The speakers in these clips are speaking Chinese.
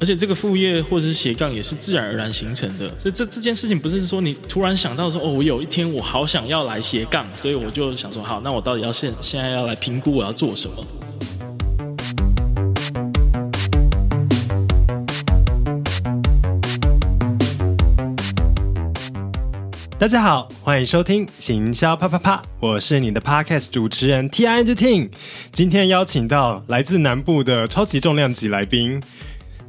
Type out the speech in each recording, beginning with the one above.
而且这个副业或者是斜杠也是自然而然形成的，所以这这件事情不是说你突然想到说哦，我有一天我好想要来斜杠，所以我就想说好，那我到底要现现在要来评估我要做什么？大家好，欢迎收听行销啪啪啪，我是你的 Podcast 主持人 T I N G T，今天邀请到来自南部的超级重量级来宾。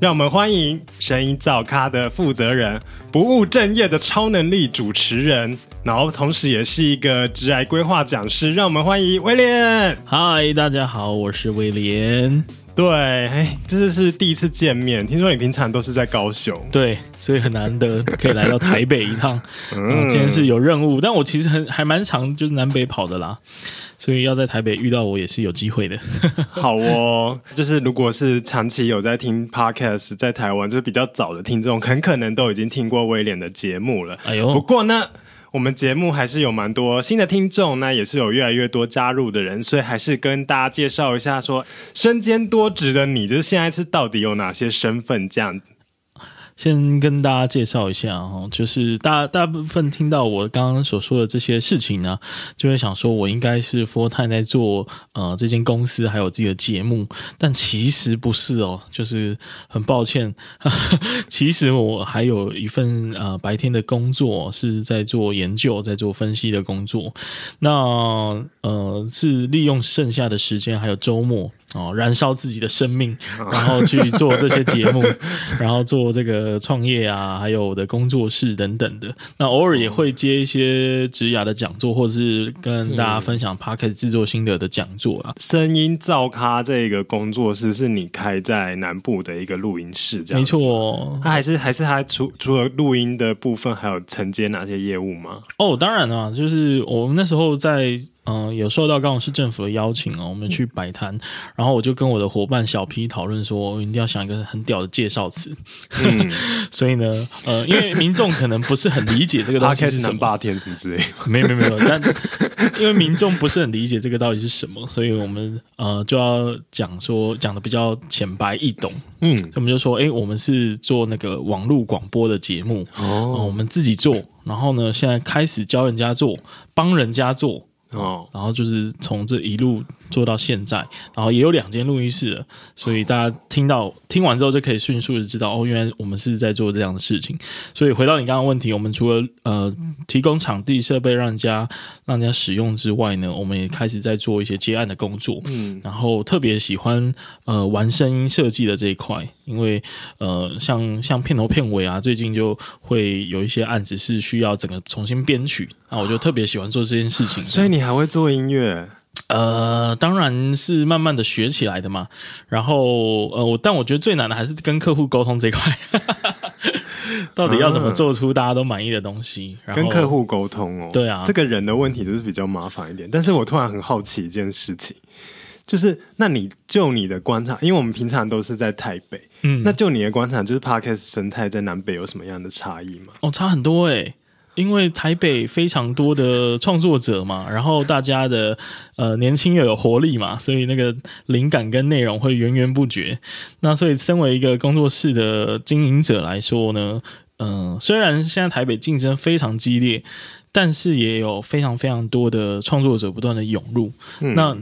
让我们欢迎声音造咖的负责人，不务正业的超能力主持人，然后同时也是一个职癌规划讲师。让我们欢迎威廉。嗨，大家好，我是威廉。对，哎，这次是第一次见面。听说你平常都是在高雄，对，所以很难得可以来到台北一趟。嗯，今天是有任务，但我其实很还蛮常就是南北跑的啦。所以要在台北遇到我也是有机会的。好哦，就是如果是长期有在听 Podcast，在台湾就是比较早的听众，很可能都已经听过威廉的节目了。哎呦，不过呢，我们节目还是有蛮多新的听众，那也是有越来越多加入的人，所以还是跟大家介绍一下说，身兼多职的你，就是现在是到底有哪些身份这样。先跟大家介绍一下哈，就是大大部分听到我刚刚所说的这些事情呢，就会想说我应该是 full time 在做呃这间公司还有自己的节目，但其实不是哦，就是很抱歉，其实我还有一份呃白天的工作是在做研究，在做分析的工作，那呃是利用剩下的时间还有周末。哦，燃烧自己的生命，然后去做这些节目，然后做这个创业啊，还有我的工作室等等的。那偶尔也会接一些职涯的讲座，或者是跟大家分享 Podcast 制作心得的讲座啊。声音造咖这个工作室是你开在南部的一个录音室，这样没错。它还是还是它除除了录音的部分，还有承接哪些业务吗？哦，当然了，就是我们那时候在。嗯，有受到高雄市政府的邀请哦，我们去摆摊，然后我就跟我的伙伴小 P 讨论说，我一定要想一个很屌的介绍词。嗯，所以呢，呃，因为民众可能不是很理解这个东西是什么，南霸天什么之类，没有没有没有，但 因为民众不是很理解这个到底是什么，所以我们呃就要讲说讲的比较浅白易懂。嗯，我们就说，哎，我们是做那个网络广播的节目哦、呃，我们自己做，然后呢，现在开始教人家做，帮人家做。哦，然后就是从这一路做到现在，然后也有两间录音室了，所以大家听到听完之后就可以迅速的知道哦，原来我们是在做这样的事情。所以回到你刚刚问题，我们除了呃提供场地设备让人家让人家使用之外呢，我们也开始在做一些接案的工作。嗯，然后特别喜欢呃玩声音设计的这一块，因为呃像像片头片尾啊，最近就会有一些案子是需要整个重新编曲。那，我就特别喜欢做这件事情，所以你还会做音乐？呃，当然是慢慢的学起来的嘛。然后，呃，我但我觉得最难的还是跟客户沟通这一块，到底要怎么做出大家都满意的东西？跟客户沟通哦，对啊，这个人的问题就是比较麻烦一点。但是我突然很好奇一件事情，就是那你就你的观察，因为我们平常都是在台北，嗯，那就你的观察，就是 Podcast 生态在南北有什么样的差异吗？哦，差很多诶。因为台北非常多的创作者嘛，然后大家的呃年轻又有活力嘛，所以那个灵感跟内容会源源不绝。那所以身为一个工作室的经营者来说呢，嗯、呃，虽然现在台北竞争非常激烈，但是也有非常非常多的创作者不断的涌入。嗯、那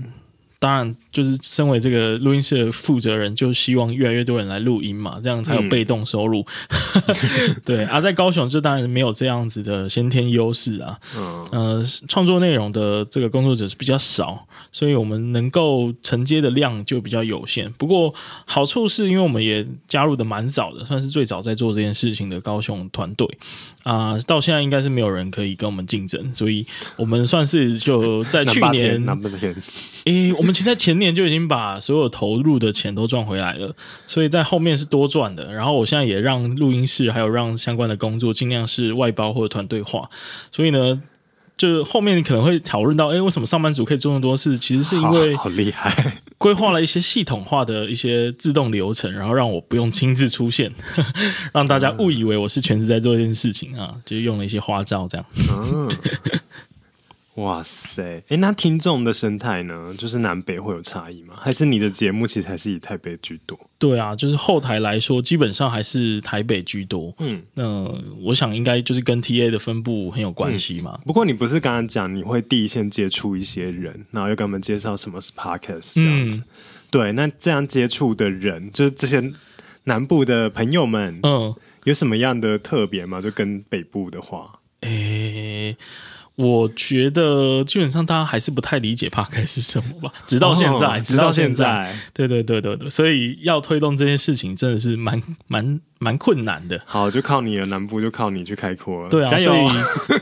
当然。就是身为这个录音室的负责人，就希望越来越多人来录音嘛，这样才有被动收入。嗯、对啊，在高雄这当然没有这样子的先天优势啊。嗯，呃，创作内容的这个工作者是比较少，所以我们能够承接的量就比较有限。不过好处是因为我们也加入的蛮早的，算是最早在做这件事情的高雄团队啊，到现在应该是没有人可以跟我们竞争，所以我们算是就在去年 诶、欸，我们其实在前。年就已经把所有投入的钱都赚回来了，所以在后面是多赚的。然后我现在也让录音室还有让相关的工作尽量是外包或者团队化。所以呢，就是后面可能会讨论到，哎，为什么上班族可以做那么多事？其实是因为好厉害，规划了一些系统化的一些自动流程，然后让我不用亲自出现，让大家误以为我是全职在做一件事情啊，就用了一些花招这样。哇塞，哎，那听众的生态呢？就是南北会有差异吗？还是你的节目其实还是以台北居多？对啊，就是后台来说，基本上还是台北居多。嗯，那我想应该就是跟 TA 的分布很有关系嘛。嗯、不过你不是刚刚讲你会第一线接触一些人，然后又跟我们介绍什么是 Podcast 这样子？嗯、对，那这样接触的人，就是这些南部的朋友们，嗯，有什么样的特别吗？就跟北部的话，诶、欸。我觉得基本上大家还是不太理解 Podcast 是什么吧，直到现在，直到现在，对对对对对，所以要推动这件事情真的是蛮蛮蛮困难的。好，就靠你了，南部就靠你去开阔了。对啊，所以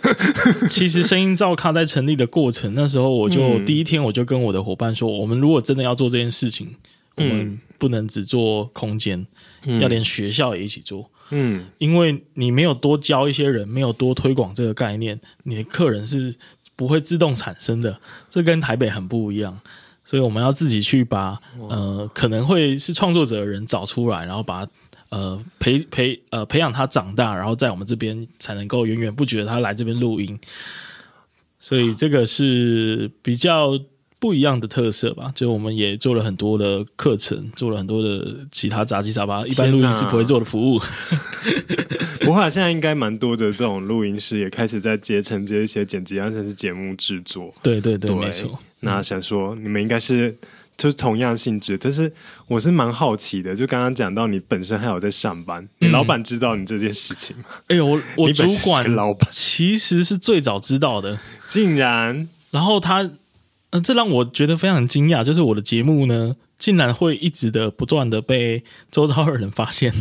其实声音造咖在成立的过程，那时候我就第一天我就跟我的伙伴说，我们如果真的要做这件事情，我们不能只做空间，要连学校也一起做。嗯，因为你没有多教一些人，没有多推广这个概念，你的客人是不会自动产生的。这跟台北很不一样，所以我们要自己去把呃可能会是创作者的人找出来，然后把呃培培呃培养他长大，然后在我们这边才能够源源不绝他来这边录音。所以这个是比较。不一样的特色吧，就我们也做了很多的课程，做了很多的其他杂七杂八，一般录音师不会做的服务。不过现在应该蛮多的这种录音师也开始在接承接一些剪辑啊，甚至是节目制作。对对对，对没错。那想说你们应该是就是同样性质，但是我是蛮好奇的，就刚刚讲到你本身还有在上班，嗯、你老板知道你这件事情吗？哎呦，我我 主管老板其实是最早知道的，竟然，然后他。嗯，这让我觉得非常惊讶，就是我的节目呢，竟然会一直的不断的被周遭的人发现，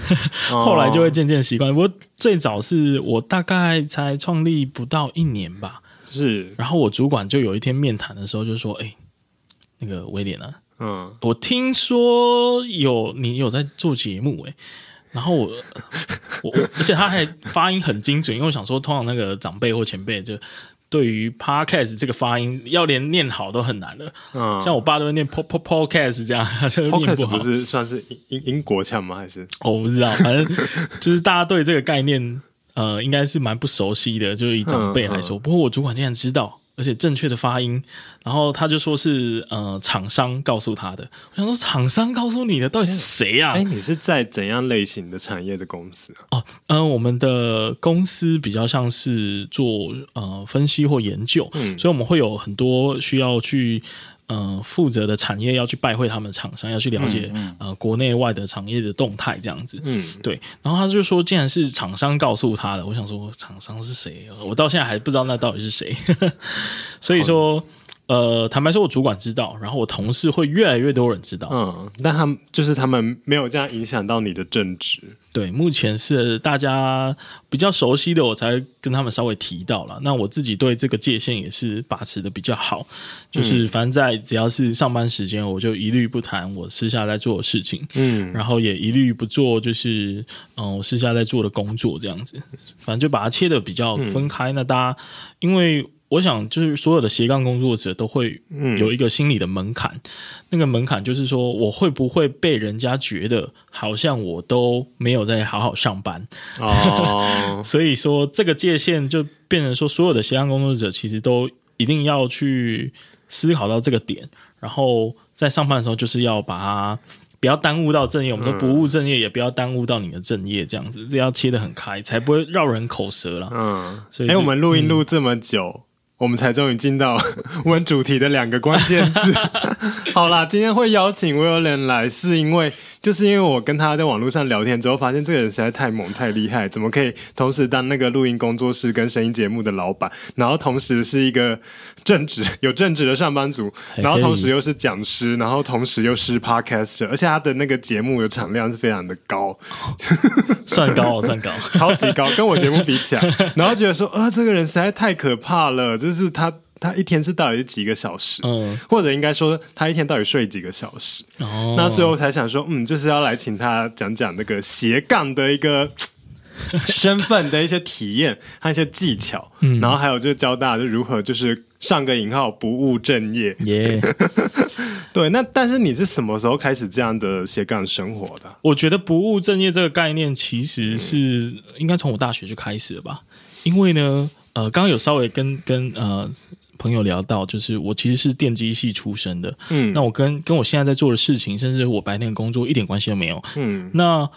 后来就会渐渐习惯。不过最早是我大概才创立不到一年吧，是，然后我主管就有一天面谈的时候就说：“哎，那个威廉啊，嗯，我听说有你有在做节目，哎，然后我我而且他还发音很精准，因为我想说，通常那个长辈或前辈就。”对于 podcast 这个发音，要连念好都很难了。嗯，像我爸都会念 po po podcast 这样，就念不好。不是算是英英国腔吗？还是？哦，我不知道，反正就是大家对这个概念，呃，应该是蛮不熟悉的。就是以长辈来说，嗯嗯、不过我主管竟然知道。而且正确的发音，然后他就说是呃厂商告诉他的。我想说厂商告诉你的到底是谁呀？啊？哎，你是在怎样类型的产业的公司啊？哦，嗯、呃，我们的公司比较像是做呃分析或研究，嗯，所以我们会有很多需要去。呃，负责的产业要去拜会他们厂商，要去了解、嗯嗯、呃国内外的产业的动态，这样子。嗯，对。然后他就说，既然是厂商告诉他的，我想说，厂商是谁？我到现在还不知道那到底是谁。所以说。呃，坦白说，我主管知道，然后我同事会越来越多人知道，嗯，但他们就是他们没有这样影响到你的正职。对，目前是大家比较熟悉的，我才跟他们稍微提到了。那我自己对这个界限也是把持的比较好，就是反正在只要是上班时间，我就一律不谈我私下在做的事情，嗯，然后也一律不做，就是嗯、呃，我私下在做的工作这样子，反正就把它切的比较分开。嗯、那大家因为。我想，就是所有的斜杠工作者都会有一个心理的门槛，嗯、那个门槛就是说，我会不会被人家觉得好像我都没有在好好上班？哦，所以说这个界限就变成说，所有的斜杠工作者其实都一定要去思考到这个点，然后在上班的时候就是要把它不要耽误到正业，我们说不务正业，也不要耽误到你的正业，这样子，这要切得很开，才不会绕人口舌了。嗯，所以，哎、欸，我们录音录这么久。嗯我们才终于进到 我们主题的两个关键字。好啦，今天会邀请 William 来，是因为就是因为我跟他在网络上聊天之后，发现这个人实在太猛太厉害，怎么可以同时当那个录音工作室跟声音节目的老板，然后同时是一个正职有正职的上班族，然后同时又是讲师，然后同时又是 Podcaster，而且他的那个节目的产量是非常的高，算高哦算高，超级高，跟我节目比起来，然后觉得说啊、呃，这个人实在太可怕了，就是他。他一天是到底是几个小时？嗯，或者应该说他一天到底睡几个小时？哦，那所以我才想说，嗯，就是要来请他讲讲那个斜杠的一个 身份的一些体验和一些技巧，嗯，然后还有就是教大家就如何就是上个引号不务正业。耶，对，那但是你是什么时候开始这样的斜杠生活的？我觉得不务正业这个概念其实是应该从我大学就开始了吧。因为呢，呃，刚刚有稍微跟跟呃朋友聊到，就是我其实是电机系出身的，嗯，那我跟跟我现在在做的事情，甚至我白天的工作一点关系都没有，嗯，那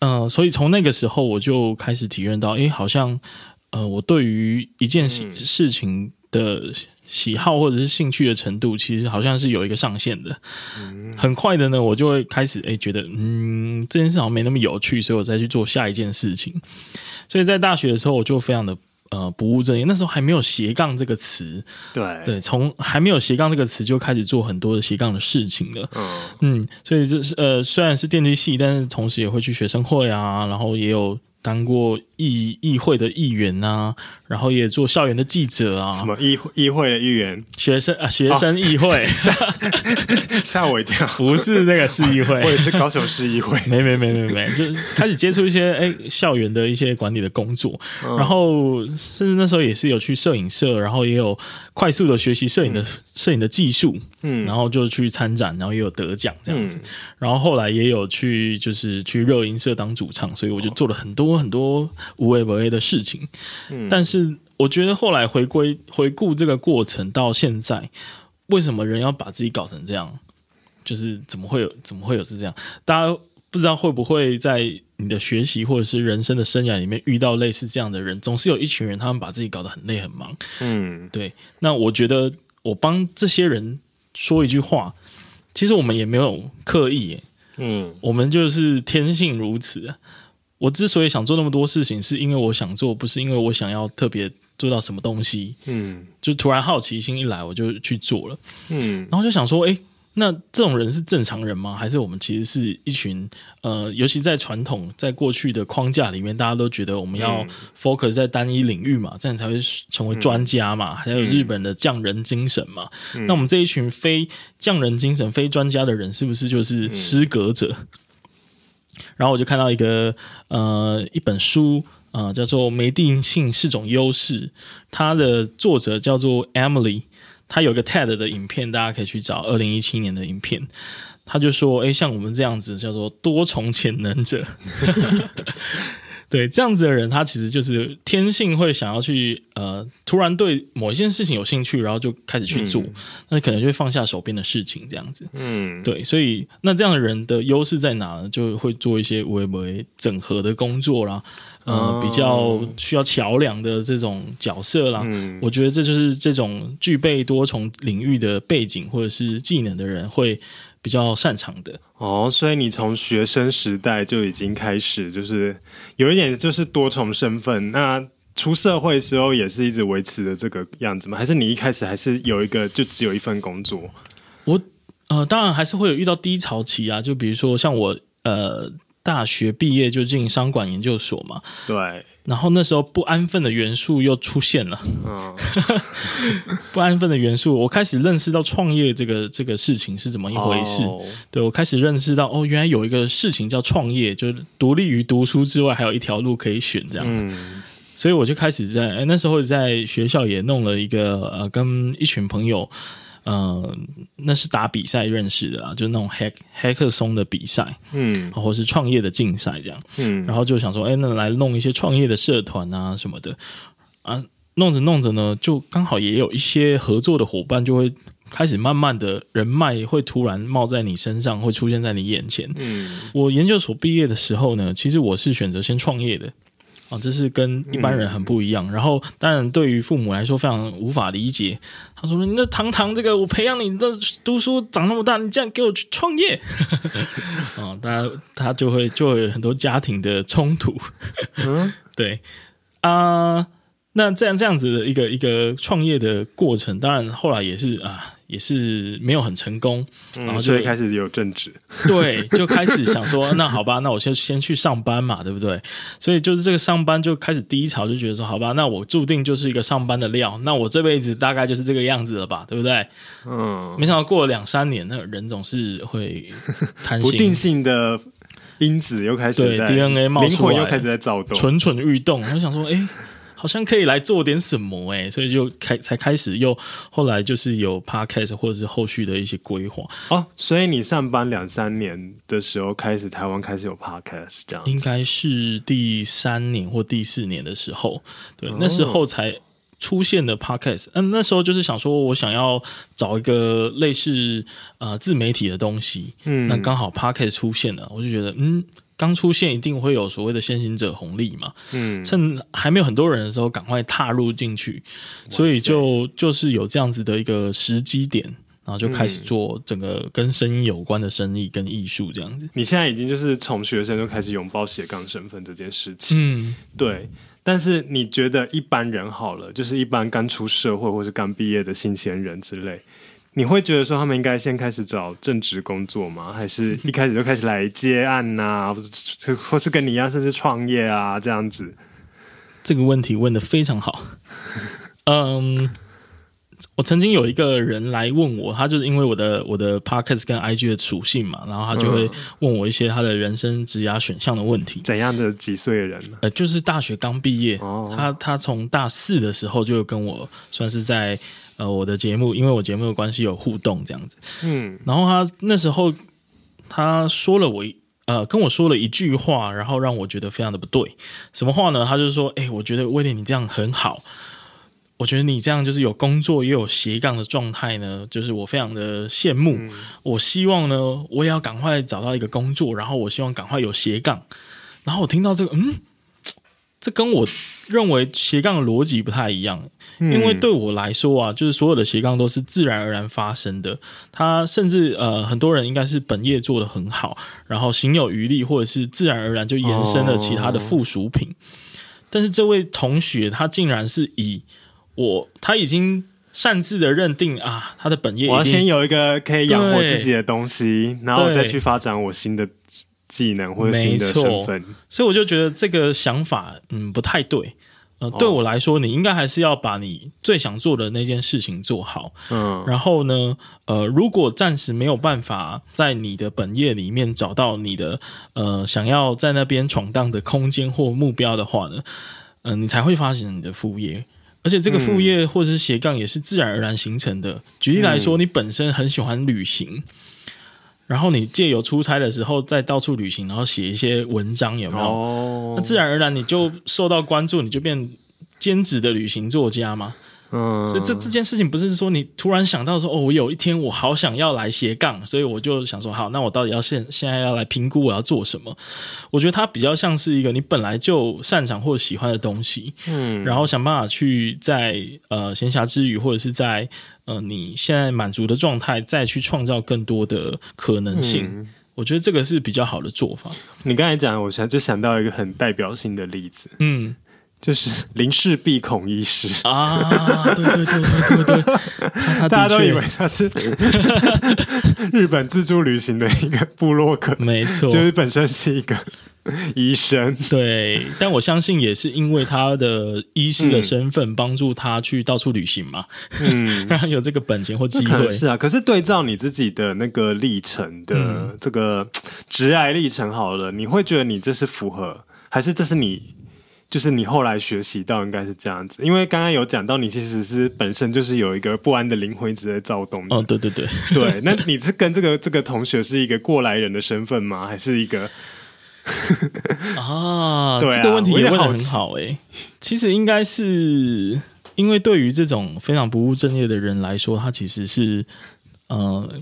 呃，所以从那个时候我就开始体验到，哎，好像呃，我对于一件事事情的喜好或者是兴趣的程度，其实好像是有一个上限的，嗯，很快的呢，我就会开始哎觉得，嗯，这件事好像没那么有趣，所以我再去做下一件事情，所以在大学的时候，我就非常的。呃，不务正业，那时候还没有斜杠这个词，对对，从还没有斜杠这个词就开始做很多的斜杠的事情了，嗯嗯，所以这是呃，虽然是电机系，但是同时也会去学生会啊，然后也有。当过议议会的议员啊，然后也做校园的记者啊。什么议议会的议员？学生啊，学生议会，吓、哦、吓我一跳。不是那个市议会，我也是高雄市议会。没没没没没，就开始接触一些哎校园的一些管理的工作，嗯、然后甚至那时候也是有去摄影社，然后也有快速的学习摄影的摄、嗯、影的技术，嗯，然后就去参展，然后也有得奖这样子，嗯、然后后来也有去就是去热音社当主唱，所以我就做了很多。很多无为不为的事情，嗯，但是我觉得后来回归回顾这个过程到现在，为什么人要把自己搞成这样？就是怎么会有怎么会有是这样？大家不知道会不会在你的学习或者是人生的生涯里面遇到类似这样的人？总是有一群人，他们把自己搞得很累很忙，嗯，对。那我觉得我帮这些人说一句话，其实我们也没有刻意耶，嗯，我们就是天性如此。我之所以想做那么多事情，是因为我想做，不是因为我想要特别做到什么东西。嗯，就突然好奇心一来，我就去做了。嗯，然后就想说，哎，那这种人是正常人吗？还是我们其实是一群呃，尤其在传统在过去的框架里面，大家都觉得我们要 focus 在单一领域嘛，这样才会成为专家嘛。还有日本的匠人精神嘛。那我们这一群非匠人精神、非专家的人，是不是就是失格者？然后我就看到一个呃一本书啊、呃，叫做《没定性是种优势》，它的作者叫做 Emily，他有个 TED 的影片，大家可以去找二零一七年的影片。他就说：“哎，像我们这样子叫做多重潜能者。”对，这样子的人，他其实就是天性会想要去呃，突然对某一件事情有兴趣，然后就开始去做，嗯、那可能就会放下手边的事情，这样子。嗯，对，所以那这样的人的优势在哪呢？就会做一些有的没的整合的工作啦，呃，哦、比较需要桥梁的这种角色啦。嗯，我觉得这就是这种具备多重领域的背景或者是技能的人会比较擅长的哦，所以你从学生时代就已经开始，就是有一点就是多重身份。那出社会的时候也是一直维持的这个样子吗？还是你一开始还是有一个就只有一份工作？我呃，当然还是会有遇到低潮期啊，就比如说像我呃。大学毕业就进商管研究所嘛，对，然后那时候不安分的元素又出现了，嗯，不安分的元素，我开始认识到创业这个这个事情是怎么一回事，哦、对，我开始认识到哦，原来有一个事情叫创业，就是独立于读书之外，还有一条路可以选这样，嗯，所以我就开始在、欸、那时候在学校也弄了一个呃，跟一群朋友。呃，那是打比赛认识的啊，就是那种 hack hack 松的比赛，嗯，或是创业的竞赛这样，嗯，然后就想说，哎，那来弄一些创业的社团啊什么的啊，弄着弄着呢，就刚好也有一些合作的伙伴，就会开始慢慢的人脉会突然冒在你身上，会出现在你眼前。嗯，我研究所毕业的时候呢，其实我是选择先创业的。啊，这是跟一般人很不一样。嗯、然后，当然对于父母来说非常无法理解。他说：“你那堂堂这个，我培养你的读书长那么大，你这样给我去创业？”啊，他他就会就会有很多家庭的冲突。嗯，对啊、呃，那这样这样子的一个一个创业的过程，当然后来也是啊。也是没有很成功，然后就、嗯、开始有正职，对，就开始想说，那好吧，那我先先去上班嘛，对不对？所以就是这个上班就开始低潮，就觉得说，好吧，那我注定就是一个上班的料，那我这辈子大概就是这个样子了吧，对不对？嗯，没想到过了两三年，那个人总是会贪心，不定性的因子又开始对 DNA 冒出来，灵魂又开始在躁动，蠢蠢欲动。我想说，哎。好像可以来做点什么哎、欸，所以就开才开始又后来就是有 podcast 或者是后续的一些规划哦。所以你上班两三年的时候开始台湾开始有 podcast 这样，应该是第三年或第四年的时候，对，哦、那时候才出现的 podcast。嗯，那时候就是想说我想要找一个类似呃自媒体的东西，嗯，那刚好 podcast 出现了，我就觉得嗯。刚出现一定会有所谓的先行者红利嘛，嗯，趁还没有很多人的时候赶快踏入进去，所以就就是有这样子的一个时机点，然后就开始做整个跟声音有关的生意跟艺术这样子。你现在已经就是从学生就开始拥抱斜杠身份这件事情，嗯，对。但是你觉得一般人好了，就是一般刚出社会或是刚毕业的新鲜人之类。你会觉得说他们应该先开始找正职工作吗？还是 一开始就开始来接案呐、啊，或是跟你一样，甚至创业啊这样子？这个问题问的非常好。嗯，我曾经有一个人来问我，他就是因为我的我的 Podcast 跟 IG 的属性嘛，然后他就会问我一些他的人生职涯选项的问题。怎样的几岁的人呢？呃，就是大学刚毕业，哦、他他从大四的时候就跟我算是在。呃，我的节目，因为我节目的关系有互动这样子，嗯，然后他那时候他说了我呃跟我说了一句话，然后让我觉得非常的不对。什么话呢？他就说：“哎、欸，我觉得威廉你这样很好，我觉得你这样就是有工作也有斜杠的状态呢，就是我非常的羡慕。嗯、我希望呢，我也要赶快找到一个工作，然后我希望赶快有斜杠。然后我听到这个，嗯。”这跟我认为斜杠的逻辑不太一样，因为对我来说啊，就是所有的斜杠都是自然而然发生的。他甚至呃，很多人应该是本业做得很好，然后行有余力，或者是自然而然就延伸了其他的附属品。但是这位同学他竟然是以我，他已经擅自的认定啊，他的本业我要先有一个可以养活自己的东西，然后再去发展我新的。技能或者新的身份，所以我就觉得这个想法嗯不太对。呃，对我来说，你应该还是要把你最想做的那件事情做好。嗯，然后呢，呃，如果暂时没有办法在你的本业里面找到你的呃想要在那边闯荡的空间或目标的话呢，嗯、呃，你才会发现你的副业，而且这个副业或者是斜杠也是自然而然形成的。举例来说，你本身很喜欢旅行。然后你借由出差的时候再到处旅行，然后写一些文章，有没有？哦，那自然而然你就受到关注，你就变兼职的旅行作家嘛。嗯，所以这这件事情不是说你突然想到说哦，我有一天我好想要来斜杠，所以我就想说好，那我到底要现现在要来评估我要做什么？我觉得它比较像是一个你本来就擅长或者喜欢的东西，嗯，然后想办法去在呃闲暇之余或者是在呃你现在满足的状态再去创造更多的可能性。嗯，我觉得这个是比较好的做法。你刚才讲，我想就想到一个很代表性的例子，嗯。就是 林氏闭孔医师。啊，对对对对对对，大家都以为他是 日本自助旅行的一个部落客，没错，就是本身是一个医生，对，但我相信也是因为他的医师的身份帮助他去到处旅行嘛，嗯，让他有这个本钱或机会。是啊。可是对照你自己的那个历程的这个职癌历程，好了，你会觉得你这是符合，还是这是你？就是你后来学习到应该是这样子，因为刚刚有讲到你其实是本身就是有一个不安的灵魂一直在躁动。哦，对对对对，那你是跟这个这个同学是一个过来人的身份吗？还是一个？啊，对啊，这个问题也问的很好哎、欸。其实应该是因为对于这种非常不务正业的人来说，他其实是呃。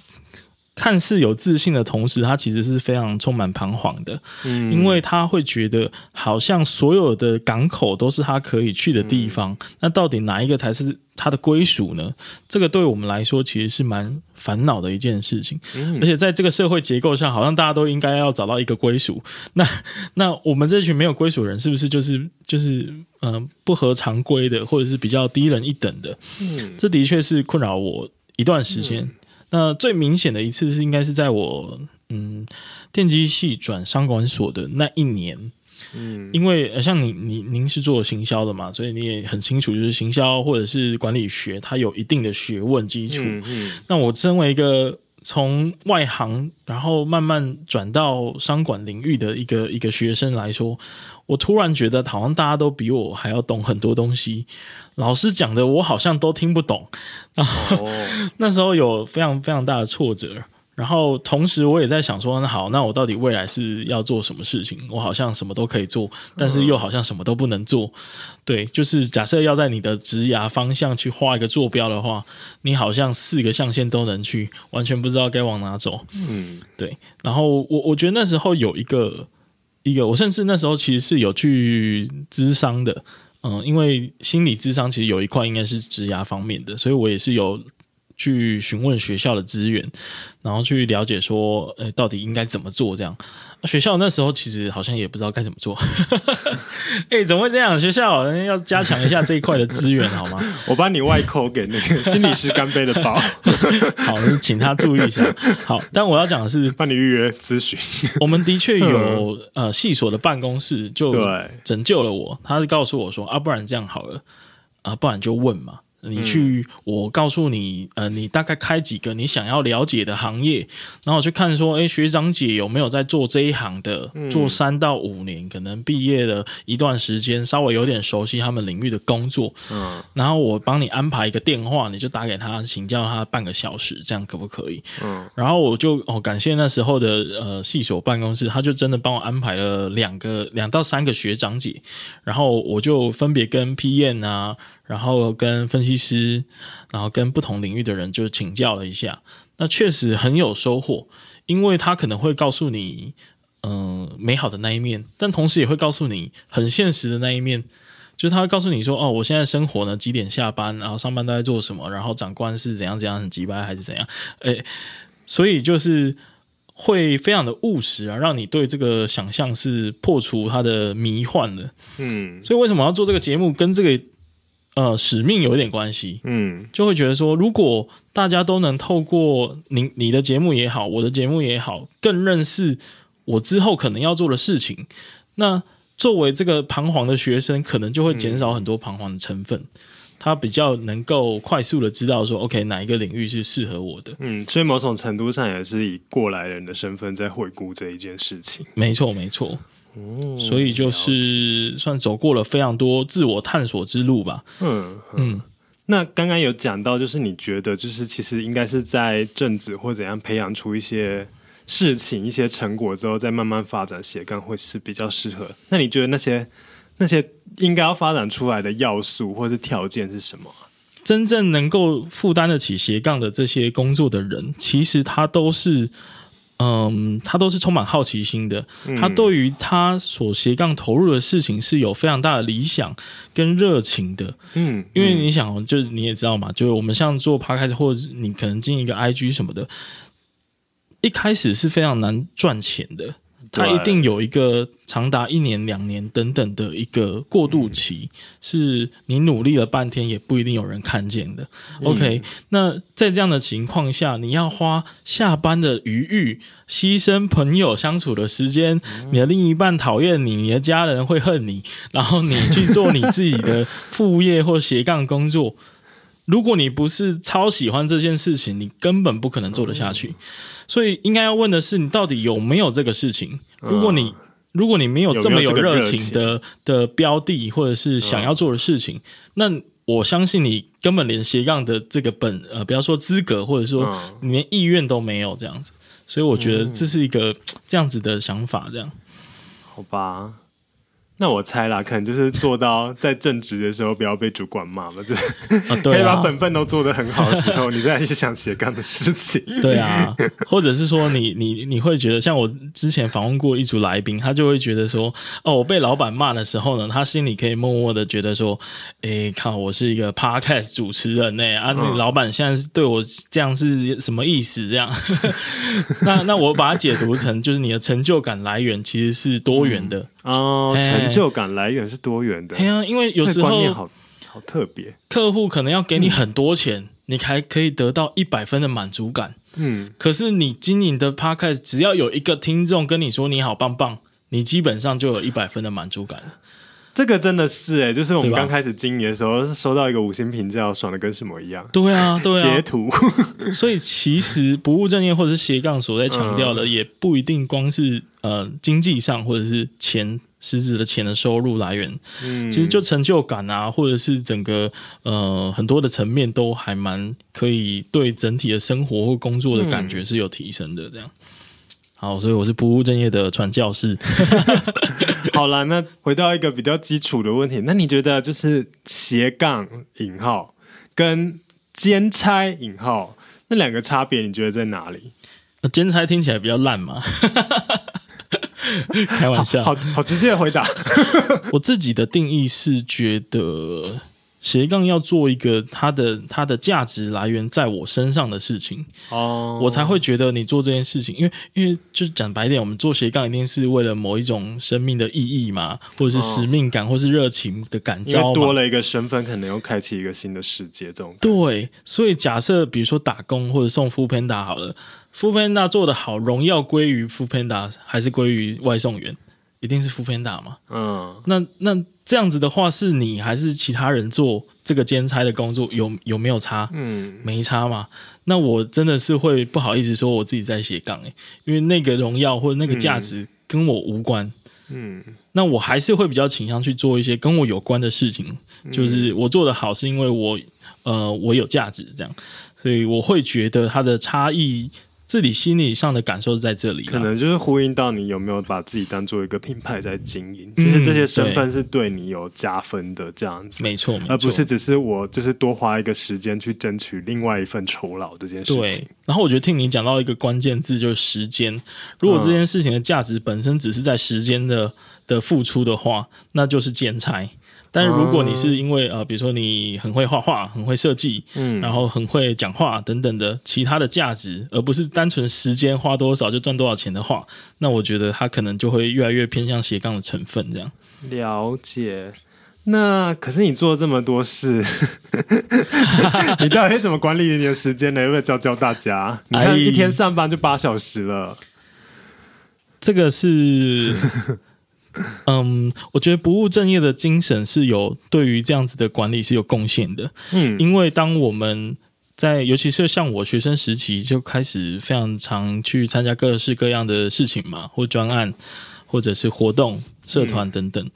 看似有自信的同时，他其实是非常充满彷徨的，嗯，因为他会觉得好像所有的港口都是他可以去的地方，嗯，那到底哪一个才是他的归属呢？这个对我们来说其实是蛮烦恼的一件事情，嗯，而且在这个社会结构上，好像大家都应该要找到一个归属。那那我们这群没有归属人，是不是就是就是嗯，呃，不合常规的，或者是比较低人一等的？嗯，这的确是困扰我一段时间。嗯那最明显的一次是应该是在我嗯电机系转商管所的那一年，嗯，因为像你你您是做行销的嘛，所以你也很清楚，就是行销或者是管理学，它有一定的学问基础。嗯，嗯，那我身为一个从外行，然后慢慢转到商管领域的一个一个学生来说，我突然觉得好像大家都比我还要懂很多东西，老师讲的我好像都听不懂，然后、oh. 那时候有非常非常大的挫折。然后同时我也在想说，那好，那我到底未来是要做什么事情？我好像什么都可以做，但是又好像什么都不能做。对，就是假设要在你的职涯方向去画一个坐标的话，你好像四个象限都能去，完全不知道该往哪走。嗯，对。然后我我觉得那时候有一个一个，我甚至那时候其实是有去咨商的，嗯，因为心理智商其实有一块应该是职涯方面的，所以我也是有。去询问学校的资源，然后去了解说，呃，到底应该怎么做？这样，学校那时候其实好像也不知道该怎么做。哎、欸，怎么会这样？学校要加强一下这一块的资源，好吗？我帮你外扣给那个 心理师干杯的包。好，你请他注意一下。好，但我要讲的是，帮你预约咨询。我们的确有呃系所的办公室就拯救了我。他是告诉我说啊，不然这样好了啊，不然就问嘛。你去，我告诉你，呃，你大概开几个你想要了解的行业，然后我去看说，哎，学长姐有没有在做这一行的，做三到五年，可能毕业了一段时间，稍微有点熟悉他们领域的工作，嗯，然后我帮你安排一个电话，你就打给他，请教他半个小时，这样可不可以？嗯，然后我就哦，感谢那时候的呃系所办公室，他就真的帮我安排了两个两到三个学长姐，然后我就分别跟 P N 啊。然后跟分析师，然后跟不同领域的人就请教了一下，那确实很有收获，因为他可能会告诉你，嗯、呃，美好的那一面，但同时也会告诉你很现实的那一面，就是他会告诉你说，哦，我现在生活呢几点下班，然后上班都在做什么，然后长官是怎样怎样很急掰还是怎样，诶，所以就是会非常的务实啊，让你对这个想象是破除他的迷幻的，嗯，所以为什么要做这个节目，跟这个。呃，使命有一点关系，嗯，就会觉得说，如果大家都能透过你你的节目也好，我的节目也好，更认识我之后可能要做的事情，那作为这个彷徨的学生，可能就会减少很多彷徨的成分，嗯、他比较能够快速的知道说，OK，哪一个领域是适合我的，嗯，所以某种程度上也是以过来人的身份在回顾这一件事情，没错，没错。所以就是算走过了非常多自我探索之路吧。嗯嗯，那刚刚有讲到，就是你觉得，就是其实应该是在政治或怎样培养出一些事情、一些成果之后，再慢慢发展斜杠会是比较适合。那你觉得那些那些应该要发展出来的要素或是条件是什么？真正能够负担得起斜杠的这些工作的人，其实他都是。嗯，他都是充满好奇心的。他对于他所斜杠投入的事情是有非常大的理想跟热情的。嗯，因为你想，就是你也知道嘛，就是我们像做 Podcast 或者你可能经营一个 IG 什么的，一开始是非常难赚钱的。它一定有一个长达一年、两年等等的一个过渡期，是你努力了半天也不一定有人看见的。OK，那在这样的情况下，你要花下班的余裕，牺牲朋友相处的时间，你的另一半讨厌你，你的家人会恨你，然后你去做你自己的 副业或斜杠工作。如果你不是超喜欢这件事情，你根本不可能做得下去。所以应该要问的是，你到底有没有这个事情？如果你如果你没有这么有热情的的标的，或者是想要做的事情，那我相信你根本连斜杠的这个本呃，不要说资格，或者说你连意愿都没有这样子。所以我觉得这是一个这样子的想法，这样好吧。那我猜啦，可能就是做到在正职的时候不要被主管骂嘛，就可以把本分都做得很好的时候，你再去想斜杠的事情。对啊，或者是说你你你会觉得，像我之前访问过一组来宾，他就会觉得说，哦，我被老板骂的时候呢，他心里可以默默的觉得说，哎、欸，靠，我是一个 podcast 主持人呢、欸，啊，那老板现在是对我这样是什么意思？这样，那那我把它解读成，就是你的成就感来源其实是多元的。嗯哦，成就感来源是多元的。对啊，因为有时候观念好好特别，客户可能要给你很多钱，嗯、你还可以得到一百分的满足感。嗯，可是你经营的 Podcast，只要有一个听众跟你说你好棒棒，你基本上就有一百分的满足感。这个真的是哎、欸，就是我们刚开始经营的时候，是收到一个五星评价，爽的跟什么一样。对啊，对啊，截图。所以其实不务正业或者是斜杠所在强调的，也不一定光是呃经济上或者是钱实质的钱的收入来源。嗯，其实就成就感啊，或者是整个呃很多的层面都还蛮可以对整体的生活或工作的感觉是有提升的。这样。好，所以我是不务正业的传教士。好了，那回到一个比较基础的问题，那你觉得就是斜杠引号跟兼差引号那两个差别，你觉得在哪里？兼差听起来比较烂嘛？开玩笑，好好，好直接的回答。我自己的定义是觉得。斜杠要做一个它的它的价值来源在我身上的事情哦，oh. 我才会觉得你做这件事情，因为因为就是讲白一点，我们做斜杠一定是为了某一种生命的意义嘛，或者是使命感，oh. 或是热情的感召嘛。多了一个身份，可能又开启一个新的世界，这种对。所以假设比如说打工或者送 foodpanda 好了，foodpanda 做的好，荣耀归于 foodpanda 还是归于外送员？一定是 foodpanda 嘛？嗯，那那。这样子的话，是你还是其他人做这个兼差的工作有有没有差？嗯，没差嘛。那我真的是会不好意思说我自己在斜杠诶，因为那个荣耀或者那个价值跟我无关。嗯，那我还是会比较倾向去做一些跟我有关的事情，就是我做的好是因为我呃我有价值这样，所以我会觉得它的差异。自己心理上的感受是在这里，可能就是呼应到你有没有把自己当做一个品牌在经营，就是这些身份是对你有加分的这样子，没错，而不是只是我就是多花一个时间去争取另外一份酬劳这件事情。对，然后我觉得听你讲到一个关键字就是时间，如果这件事情的价值本身只是在时间的的付出的话，那就是兼差。但是如果你是因为呃，比如说你很会画画、很会设计，嗯，然后很会讲话等等的其他的价值，而不是单纯时间花多少就赚多少钱的话，那我觉得他可能就会越来越偏向斜杠的成分这样。了解。那可是你做了这么多事，你到底怎么管理你的时间呢？要不要教教大家？你看一天上班就八小时了，这个是。嗯，我觉得不务正业的精神是有对于这样子的管理是有贡献的。嗯，因为当我们在，尤其是像我学生时期就开始非常常去参加各式各样的事情嘛，或专案，或者是活动、社团等等，嗯，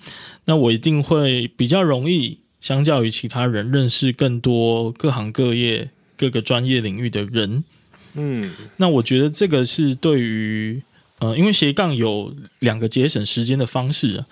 那我一定会比较容易，相较于其他人认识更多各行各业、各个专业领域的人。嗯，那我觉得这个是对于。呃，因为斜杠有两个节省时间的方式啊。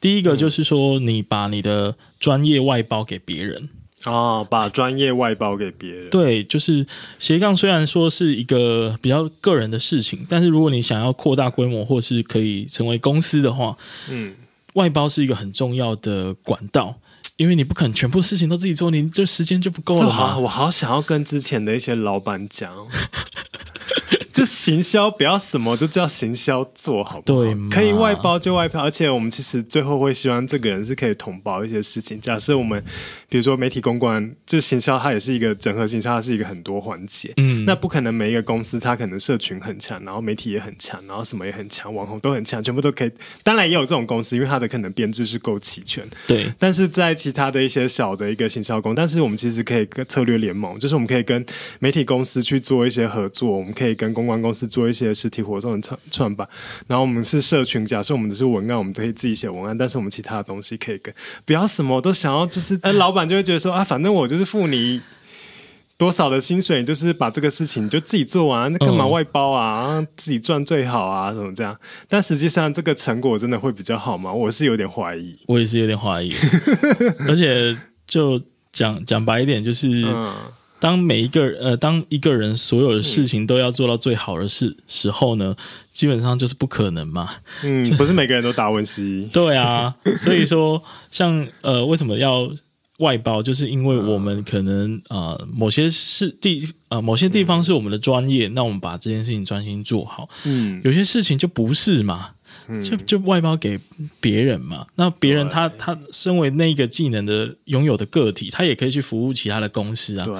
第一个就是说，你把你的专业外包给别人哦，把专业外包给别人。对，就是斜杠虽然说是一个比较个人的事情，但是如果你想要扩大规模或是可以成为公司的话，嗯，外包是一个很重要的管道，因为你不可能全部事情都自己做，你这时间就不够了。好，我好想要跟之前的一些老板讲。就行销，不要什么都叫行销做好不好？对，可以外包就外包，而且我们其实最后会希望这个人是可以统包一些事情。假设我们比如说媒体公关，就行销，它也是一个整合行销，它是一个很多环节。嗯，那不可能每一个公司它可能社群很强，然后媒体也很强，然后什么也很强，网红都很强，全部都可以。当然也有这种公司，因为它的可能编制是够齐全。对，但是在其他的一些小的一个行销公，但是我们其实可以跟策略联盟，就是我们可以跟媒体公司去做一些合作，我们可以跟公关公司做一些实体活动的创创办，然后我们是社群，假设我们的是文案，我们可以自己写文案，但是我们其他的东西可以跟，不要什么都想要，就是，哎，老板就会觉得说啊，反正我就是付你多少的薪水，就是把这个事情就自己做完，那干嘛外包啊？嗯、自己赚最好啊，什么这样？但实际上这个成果真的会比较好吗？我是有点怀疑，我也是有点怀疑，而且就讲讲白一点，就是。嗯当每一个呃，当一个人所有的事情都要做到最好的事时候呢，嗯、基本上就是不可能嘛。嗯，不是每个人都达文西。对啊，所以说像呃，为什么要外包？就是因为我们可能呃，某些是地呃，某些地方是我们的专业，嗯、那我们把这件事情专心做好。嗯，有些事情就不是嘛。就就外包给别人嘛。那别人他他身为那个技能的拥有的个体，他也可以去服务其他的公司啊。对，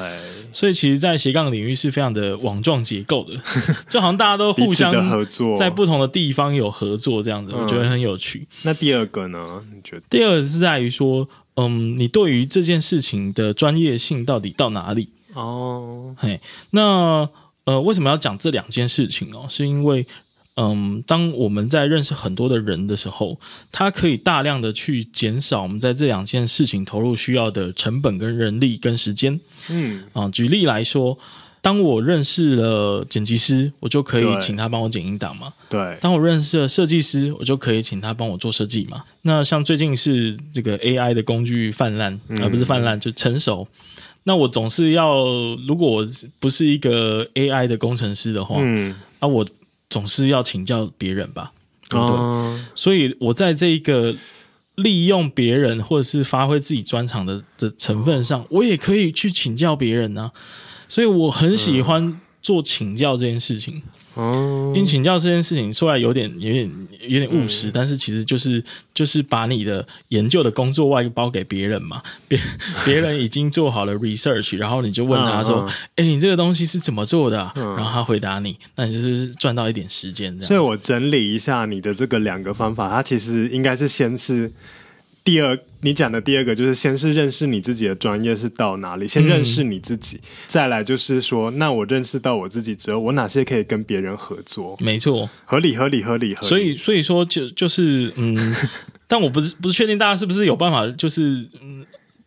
所以其实，在斜杠领域是非常的网状结构的，就好像大家都互相合作，在不同的地方有合作这样子，我觉得很有趣。那第二个呢？你觉得？第二个是在于说，嗯，你对于这件事情的专业性到底到哪里？哦，嘿，那呃，为什么要讲这两件事情哦？是因为，嗯，当我们在认识很多的人的时候，他可以大量的去减少我们在这两件事情投入需要的成本跟人力跟时间。嗯，啊，举例来说，当我认识了剪辑师，我就可以请他帮我剪音档嘛。对，当我认识了设计师，我就可以请他帮我做设计嘛。那像最近是这个 AI 的工具泛滥，而、呃、不是泛滥，就成熟。那我总是要，如果我不是一个 AI 的工程师的话，嗯，啊，我总是要请教别人吧，对不对？哦，所以我在这一个利用别人或者是发挥自己专长的的成分上，我也可以去请教别人啊，所以我很喜欢做请教这件事情。哦，因为请教这件事情说来有点、有点、有点务实，嗯，但是其实就是就是把你的研究的工作外包给别人嘛，别 别人已经做好了 research，然后你就问他说：“哎，嗯嗯欸，你这个东西是怎么做的啊？”嗯，然后他回答你，那你就是赚到一点时间。这样所以我整理一下你的这个两个方法，它其实应该是先是。第二，你讲的第二个就是先是认识你自己的专业是到哪里，先认识你自己，嗯、再来就是说，那我认识到我自己之后，我哪些可以跟别人合作？没错，合理，合理，合理，合理。所以，所以说就就是嗯，但我不是不是确定大家是不是有办法，就是嗯。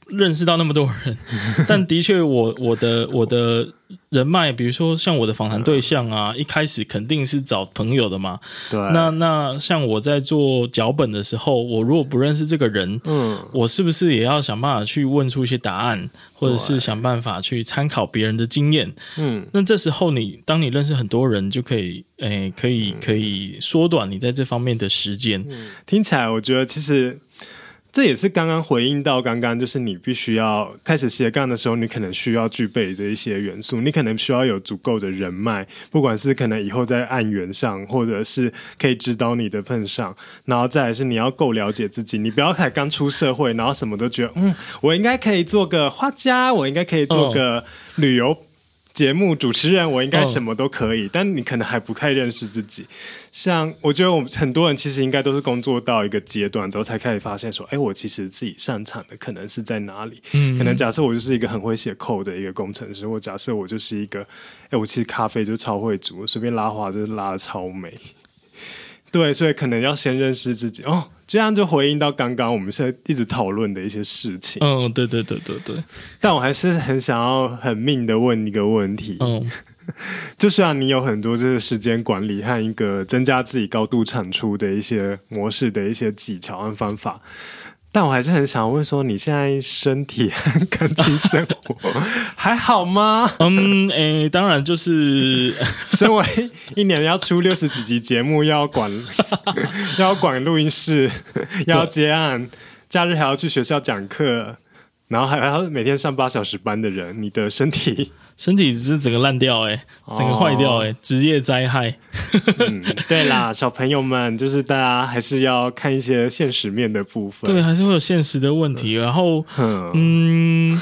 认识到那么多人，但的确，我我的我的人脉，比如说像我的访谈对象啊，一开始肯定是找朋友的嘛。对。那那像我在做脚本的时候，我如果不认识这个人，嗯，我是不是也要想办法去问出一些答案，或者是想办法去参考别人的经验？嗯。那这时候你当你认识很多人，就可以诶、欸，可以可以缩短你在这方面的时间。嗯。听起来，我觉得其实。这也是刚刚回应到刚刚，就是你必须要开始斜杠的时候，你可能需要具备的一些元素。你可能需要有足够的人脉，不管是可能以后在案源上，或者是可以指导你的份上，然后再来是你要够了解自己。你不要才刚出社会，然后什么都觉得，嗯，我应该可以做个画家，我应该可以做个旅游。节目主持人，我应该什么都可以，oh. 但你可能还不太认识自己。像我觉得，我们很多人其实应该都是工作到一个阶段之后，才开始发现说，哎，我其实自己擅长的可能是在哪里。嗯，可能假设我就是一个很会写 code 的一个工程师，或假设我就是一个，哎，我其实咖啡就超会煮，随便拉花就是拉的超美。对，所以可能要先认识自己哦。这样就回应到刚刚我们现在一直讨论的一些事情。嗯，对对对对对。但我还是很想要很命的问一个问题。嗯，就算你有很多就是时间管理和一个增加自己高度产出的一些模式的一些技巧和方法。但我还是很想问说，你现在身体和感情生活 还好吗？嗯，诶、欸，当然就是 身为一年要出六十几集节目，要管 要管录音室，要接案，假日还要去学校讲课，然后还还要每天上八小时班的人，你的身体？身体只是整个烂掉哎、欸，整个坏掉哎、欸，职、哦、业灾害、嗯。对啦，小朋友们，就是大家还是要看一些现实面的部分。对，还是会有现实的问题。然后，嗯，嗯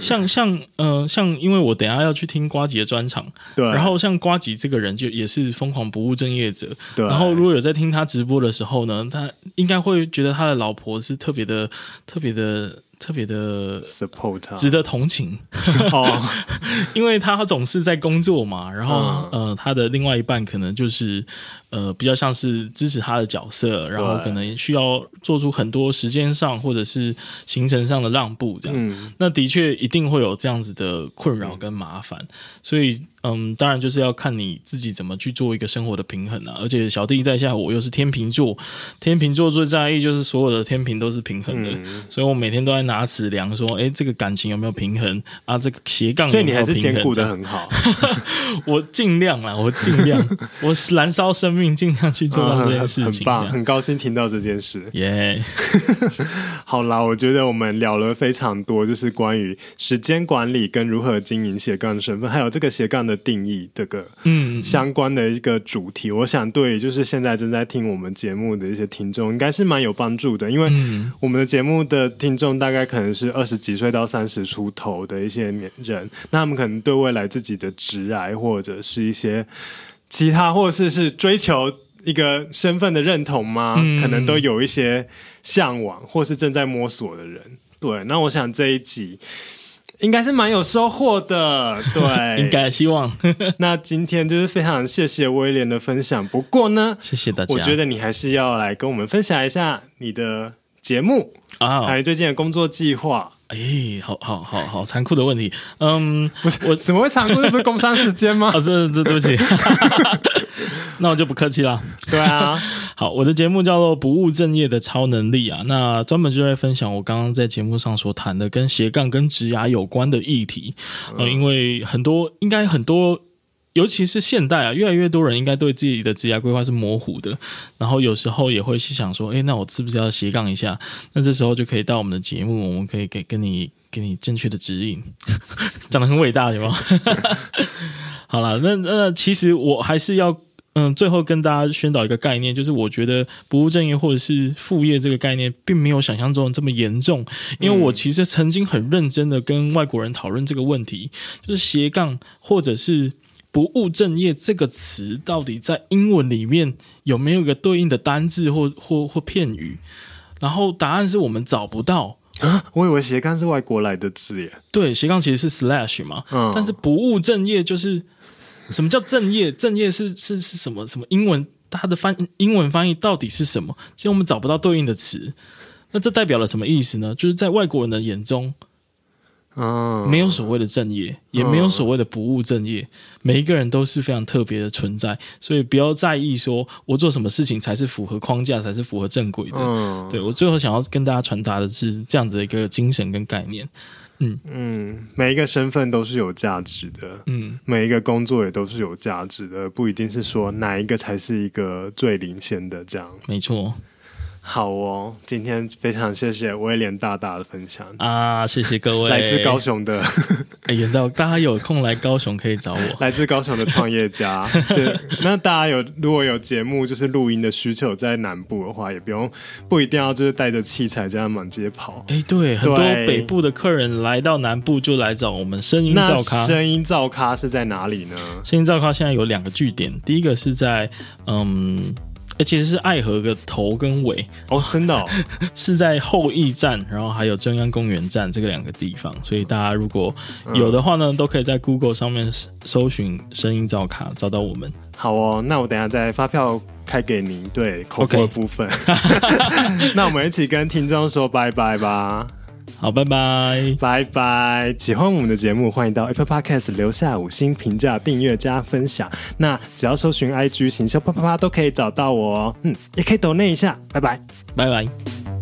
像像呃像，因为我等下要去听瓜吉的专场，对。然后像瓜吉这个人，就也是疯狂不务正业者。对。然后如果有在听他直播的时候呢，他应该会觉得他的老婆是特别的、特别的。特别的 support，值得同情。哦，因为他总是在工作嘛，然后、嗯、呃，他的另外一半可能就是。呃，比较像是支持他的角色，然后可能需要做出很多时间上或者是行程上的让步，这样。嗯、那的确一定会有这样子的困扰跟麻烦，嗯、所以嗯，当然就是要看你自己怎么去做一个生活的平衡啊。而且小弟在下，我又是天秤座，天秤座最在意就是所有的天平都是平衡的，嗯、所以我每天都在拿尺量，说，哎、欸，这个感情有没有平衡？啊？这个斜杠，所以你还是兼顾的很好。我尽量啦，我尽量，我燃烧生命。尽量去做到这件事情，嗯，很棒，很高兴听到这件事。耶. 好啦，我觉得我们聊了非常多，就是关于时间管理跟如何经营斜杠的身份，还有这个斜杠的定义这个嗯相关的一个主题。我想对，就是现在正在听我们节目的一些听众，应该是蛮有帮助的，因为我们的节目的听众大概可能是二十几岁到三十出头的一些年人，那他们可能对未来自己的职涯或者是一些其他，或者是是追求一个身份的认同吗？嗯、可能都有一些向往，或是正在摸索的人。对，那我想这一集应该是蛮有收获的。对，应该希望。那今天就是非常谢谢威廉的分享。不过呢，谢谢大家。我觉得你还是要来跟我们分享一下你的节目啊，还有最近的工作计划。哎，好好好好，残酷的问题。嗯，不是，我怎么会残酷？这不是工伤时间吗？哦，这这对不起。那我就不客气了。对啊，好，我的节目叫做《不务正业的超能力》啊，那专门就在分享我刚刚在节目上所谈的跟斜杠、跟职涯有关的议题。呃，因为很多，应该很多。尤其是现代啊，越来越多人应该对自己的职业规划是模糊的，然后有时候也会去想说，诶，那我是不是要斜杠一下？那这时候就可以到我们的节目，我们可以给跟你给你正确的指引，讲得很伟大，是吗？好了，那那其实我还是要嗯，最后跟大家宣导一个概念，就是我觉得不务正业或者是副业这个概念，并没有想象中的这么严重，因为我其实曾经很认真的跟外国人讨论这个问题，就是斜杠或者是。不务正业这个词到底在英文里面有没有一个对应的单字或或或片语？然后答案是我们找不到啊！我以为斜杠是外国来的字耶。对，斜杠其实是 slash 嘛。嗯。但是不务正业就是什么叫正业？正业是是是什么？什么英文？它的翻英文翻译到底是什么？其实我们找不到对应的词。那这代表了什么意思呢？就是在外国人的眼中。嗯，没有所谓的正业，也没有所谓的不务正业，每一个人都是非常特别的存在，所以不要在意说我做什么事情才是符合框架，才是符合正轨的。嗯，对，我最后想要跟大家传达的是这样子的一个精神跟概念。嗯嗯，每一个身份都是有价值的，嗯，每一个工作也都是有价值的，不一定是说哪一个才是一个最领先的这样。没错。好哦，今天非常谢谢威廉大大的分享啊！谢谢各位，来自高雄的，哎，远到大家有空来高雄可以找我。来自高雄的创业家，那大家有如果有节目就是录音的需求在南部的话，也不用不一定要就是带着器材这样满街跑。哎，对，很多北部的客人来到南部就来找我们声音造咖。声音造咖是在哪里呢？声音造咖现在有两个据点，第一个是在嗯。而其实是爱河的头跟尾哦，真的、哦、是在后驿站，然后还有中央公园站这个两个地方，所以大家如果有的话呢，嗯、都可以在 Google 上面搜寻“声音造卡”找到我们。好哦，那我等下再发票开给您，对，口头的部分。那我们一起跟听众说拜拜吧。好，拜拜，拜拜！喜欢我们的节目，欢迎到 Apple Podcast 留下五星评价、订阅加分享。那只要搜寻 IG 行销啪啪啪都可以找到我哦。嗯，也可以抖内一下。拜拜，拜拜。